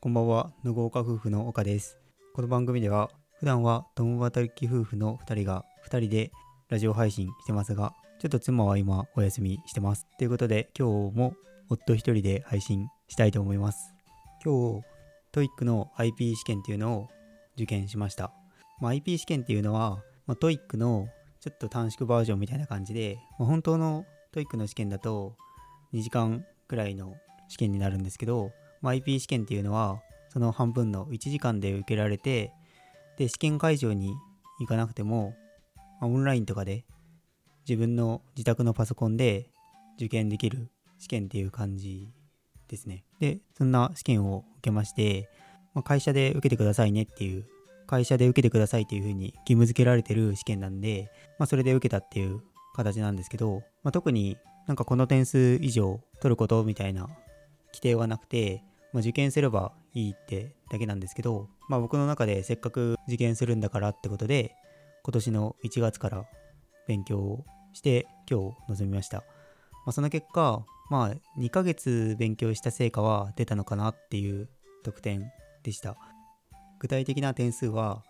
こんばんは、無豪華夫婦の岡です。この番組では、普段は共働き夫婦の2人が2人でラジオ配信してますが、ちょっと妻は今お休みしてます。ということで、今日も夫一人で配信したいと思います。今日、 TOEIC の IP 試験っていうのを受験しました。まあ、IP 試験っていうのは、まあ、 TOEIC のちょっと短縮バージョンみたいな感じで、まあ、本当の TOEIC の試験だと2時間くらいの試験になるんですけど、まあ、IP 試験っていうのはその半分の1時間で受けられてで試験会場に行かなくても、まあオンラインとかで自分の自宅のパソコンで受験できる試験っていう感じですね。でそんな試験を受けまして、まあ、会社で受けてくださいねっていう会社で受けてくださいっていう風に義務付けられてる試験なんで、まあ、それで受けたっていう形なんですけど、まあ、特になんかこの点数以上取ることみたいな規定はなくて、まあ、受験すればいいってだけなんですけど、まあ、僕の中でせっかく受験するんだからってことで今年の1月から勉強をして今日臨みました、まあ、その結果まあ2ヶ月勉強した成果は出たのかなっていう得点でした。具体的な点数は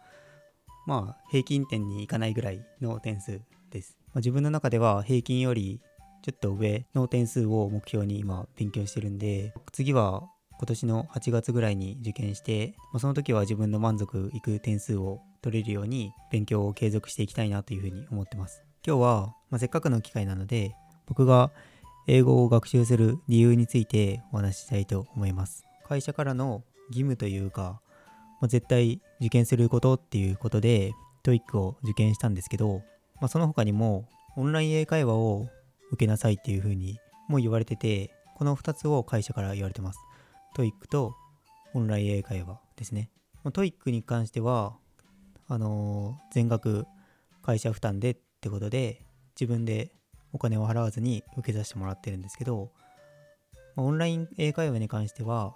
まあ平均点にいかないぐらいの点数です、まあ、自分の中では平均よりちょっと上の点数を目標に今勉強してるんで次は今年の8月ぐらいに受験して、まあ、その時は自分の満足いく点数を取れるように勉強を継続していきたいなというふうに思ってます。今日は、まあ、せっかくの機会なので僕が英語を学習する理由についてお話ししたいと思います。会社からの義務というか、まあ、絶対受験することっていうことで TOEIC を受験したんですけど、まあ、その他にもオンライン英会話を受けなさいっていう風にも言われててこの2つを会社から言われてます。TOEIC とオンライン英会話ですね。TOEIC に関してはあのー全額会社負担でってことで自分でお金を払わずに受けさせてもらってるんですけど、まオンライン英会話に関しては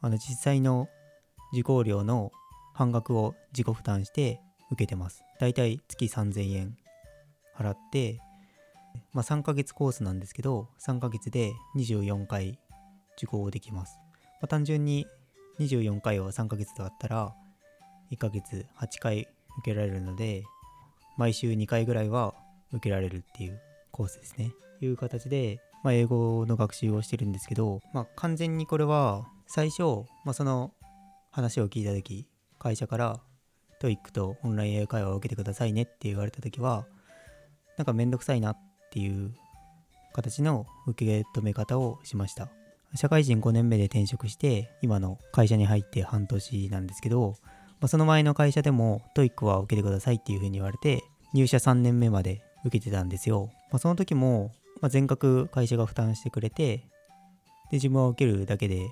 あの実際の受講料の半額を自己負担して受けてます。だいたい月3000円払ってまあ、3ヶ月コースなんですけど3ヶ月で24回受講できます、まあ、単純に24回を3ヶ月で割ったら1ヶ月8回受けられるので毎週2回ぐらいは受けられるっていうコースですね。いう形で、まあ、英語の学習をしてるんですけど、まあ、完全にこれは最初、まあ、その話を聞いた時会社から TOEIC とオンライン英会話を受けてくださいねって言われた時はなんかめんどくさいなっていう形の受け止め方をしました。社会人5年目で転職して今の会社に入って半年なんですけど、まあ、その前の会社でも TOEIC は受けてくださいっていうふうに言われて入社3年目まで受けてたんですよ、まあ、その時も、ま、全額会社が負担してくれてで自分は受けるだけで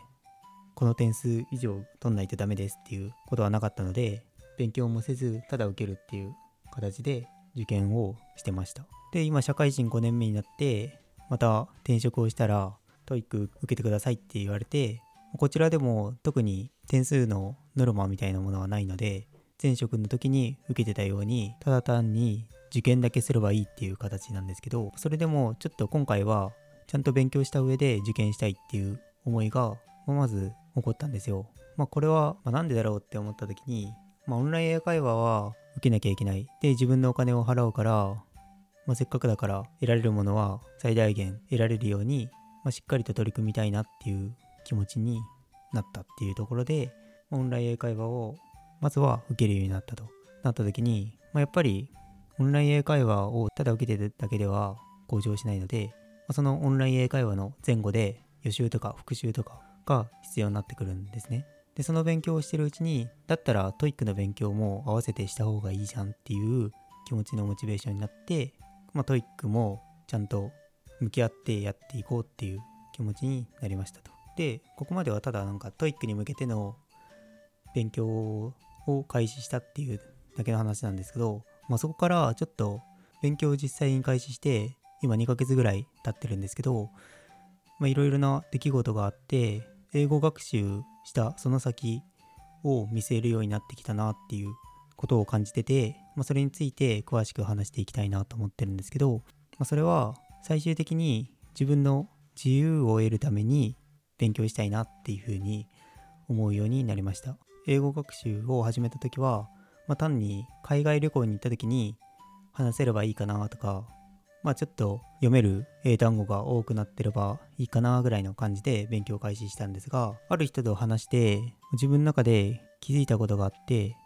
この点数以上取んないとダメですっていうことはなかったので勉強もせずただ受けるっていう形で受験をしてました。で今社会人5年目になってまた転職をしたら TOEIC 受けてくださいって言われてこちらでも特に点数のノルマみたいなものはないので前職の時に受けてたようにただ単に受験だけすればいいっていう形なんですけどそれでもちょっと今回はちゃんと勉強した上で受験したいっていう思いがまず起こったんですよ。まあこれは、まあ、なんでだろうって思った時にまあオンライン英会話は受けなきゃいけない。で自分のお金を払うからまあ、せっかくだから得られるものは最大限得られるように、まあ、しっかりと取り組みたいなっていう気持ちになったっていうところでオンライン英会話をまずは受けるようになったと。なった時に、まあ、やっぱりオンライン英会話をただ受けてるだけでは向上しないので、まあ、そのオンライン英会話の前後で予習とか復習とかが必要になってくるんですね。でその勉強をしてるうちにだったら TOEIC の勉強も合わせてした方がいいじゃんっていう気持ちのモチベーションになってまあ、 TOEIC もちゃんと向き合ってやっていこうっていう気持ちになりましたと。で、ここまではただなんか TOEIC に向けての勉強を開始したっていうだけの話なんですけど、まあ、そこからちょっと勉強を実際に開始して今2ヶ月ぐらい経ってるんですけどいろいろな出来事があって英語学習したその先を見据えるようになってきたなっていうことを感じてて、まあ、それについて詳しく話していきたいなと思ってるんですけど、まあ、それは最終的に自分の自由を得るために勉強したいなっていうふうに思うようになりました。英語学習を始めた時は、まあ、単に海外旅行に行った時に話せればいいかなとかまあちょっと読める英単語が多くなってればいいかなぐらいの感じで勉強開始したんですがある人と話して自分の中で気づいたことがあって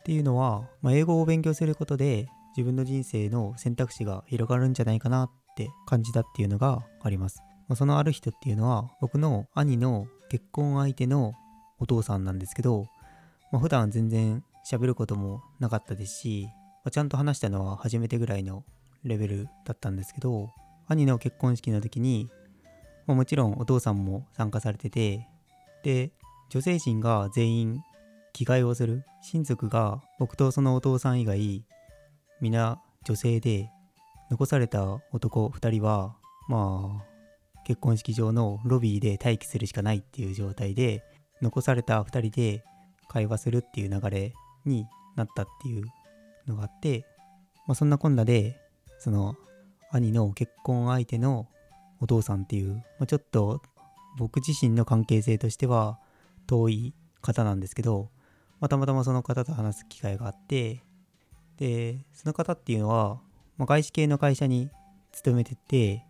っていうのは、まあ、英語を勉強することで自分の人生の選択肢が広がるんじゃないかなって感じたっていうのがあります。まあ、そのある人っていうのは僕の兄の結婚相手のお父さんなんですけど、まあ、普段全然喋ることもなかったですし、まあ、ちゃんと話したのは初めてぐらいのレベルだったんですけど兄の結婚式の時に、もちろんお父さんも参加されててで女性陣が全員着替えをする。親族が僕とそのお父さん以外皆女性で残された男2人はまあ結婚式場のロビーで待機するしかないっていう状態で残された2人で会話するっていう流れになったっていうのがあって、まあ、そんなこんなでその兄の結婚相手のお父さんっていう、まあ、ちょっと僕自身の関係性としては遠い方なんですけど、まあ、たまたまその方と話す機会があってでその方っていうのは、まあ、外資系の会社に勤めてて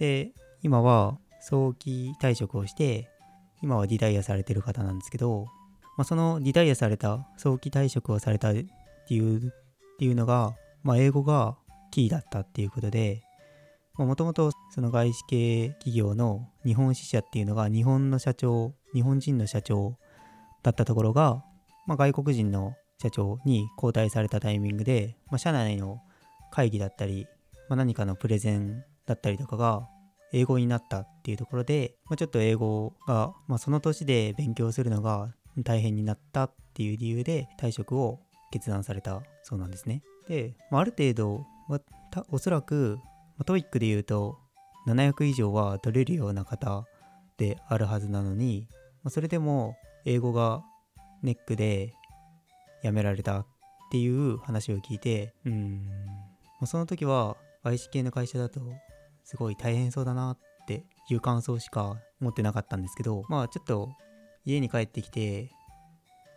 で今は早期退職をして今はリタイアされてる方なんですけど、まあ、そのリタイアされた早期退職をされたっていうっていうのが、まあ、英語がキーだったっていうことでもともとその外資系企業の日本支社っていうのが日本の社長日本人の社長だったところが、まあ、外国人の社長に交代されたタイミングで、まあ、社内の会議だったり、まあ、何かのプレゼンだったりとかが英語になったっていうところで、まあ、ちょっと英語が、まあ、その年で勉強するのが大変になったっていう理由で退職を決断されたそうなんですね。で、まあ、ある程度、おそらく、まあ、 TOEIC で言うと700以上は取れるような方であるはずなのに、まあ、それでも英語がネックで辞められたっていう話を聞いてうん。その時は外資系の会社だとすごい大変そうだなっていう感想しか持ってなかったんですけどまあちょっと家に帰ってきて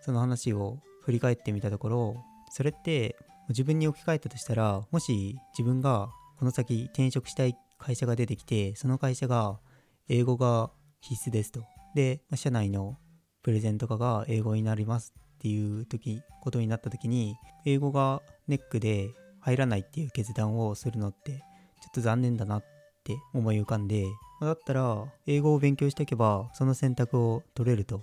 その話を振り返ってみたところそれって自分に置き換えたとしたらもし自分がこの先転職したい会社が出てきてその会社が英語が必須ですと。で社内のプレゼンとかが英語になりますっていう時ことになった時に英語がネックで入らないっていう決断をするのってちょっと残念だなって思い浮かんでだったら英語を勉強しておけばその選択を取れると。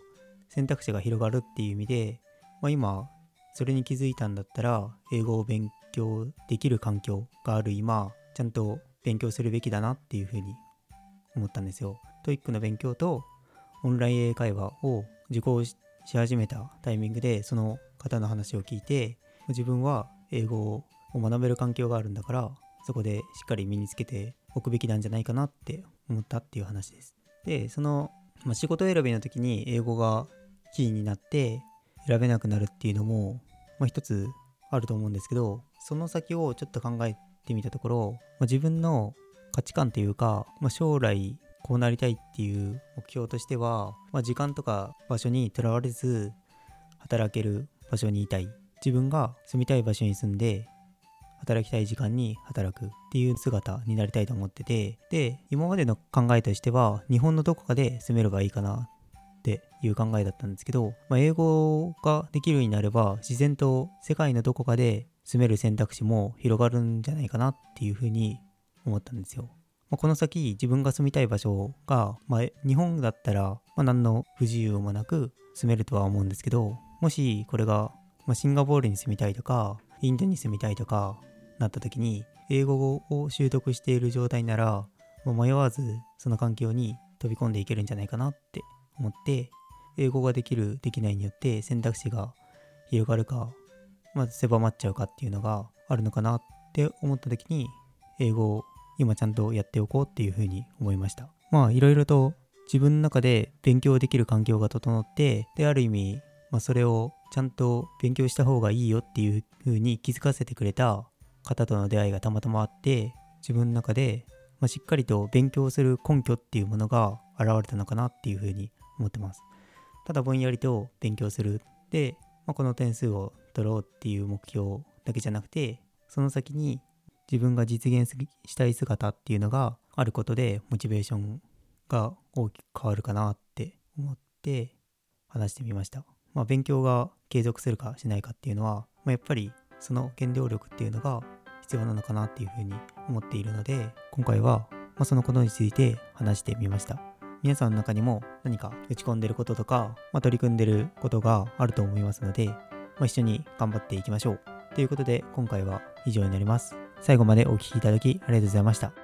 選択肢が広がるっていう意味で、まあ、今それに気づいたんだったら英語を勉強できる環境がある今ちゃんと勉強するべきだなっていうふうに思ったんですよ。 TOEIC の勉強とオンライン英会話を受講し始めたタイミングでその方の話を聞いて自分は英語を学べる環境があるんだからそこでしっかり身につけておくべきなんじゃないかなって思ったっていう話です。でその、まあ、仕事選びの時に英語がキーになって選べなくなるっていうのも、まあ、一つあると思うんですけどその先をちょっと考えてみたところ、まあ、自分の価値観というか、まあ、将来こうなりたいっていう目標としては、まあ、時間とか場所にとらわれず働ける場所にいたい。自分が住みたい場所に住んで働きたい時間に働くっていう姿になりたいと思っててで今までの考えとしては日本のどこかで住めればいいかなっていう考えだったんですけど、まあ、英語ができるようになれば自然と世界のどこかで住める選択肢も広がるんじゃないかなっていうふうに思ったんですよ。まあ、この先自分が住みたい場所が、まあ、日本だったら、ま、何の不自由もなく住めるとは思うんですけどもしこれが、まシンガポールに住みたいとかインドに住みたいとかなった時に英語を習得している状態なら、ま迷わずその環境に飛び込んでいけるんじゃないかなって思って英語ができるできないによって選択肢が広がるかまず狭まっちゃうかっていうのがあるのかなって思った時に英語を今ちゃんとやっておこうっていうふうに思いました。まあいろいろと自分の中で勉強できる環境が整ってである意味、まあ、それをちゃんと勉強した方がいいよっていうふうに気づかせてくれた方との出会いがたまたまあって自分の中で、まあ、しっかりと勉強する根拠っていうものが現れたのかなっていうふうに思ってます。ただぼんやりと勉強するで、まあ、この点数を取ろうっていう目標だけじゃなくてその先に自分が実現したい姿っていうのがあることでモチベーションが大きく変わるかなって思って話してみました。まあ、勉強が継続するかしないかっていうのは、まあ、やっぱりその原動力っていうのが必要なのかなっていうふうに思っているので今回はまそのことについて話してみました。皆さんの中にも何か打ち込んでることとか、まあ、取り組んでることがあると思いますので、まあ、一緒に頑張っていきましょう。ということで今回は以上になります。最後までお聴きいただきありがとうございました。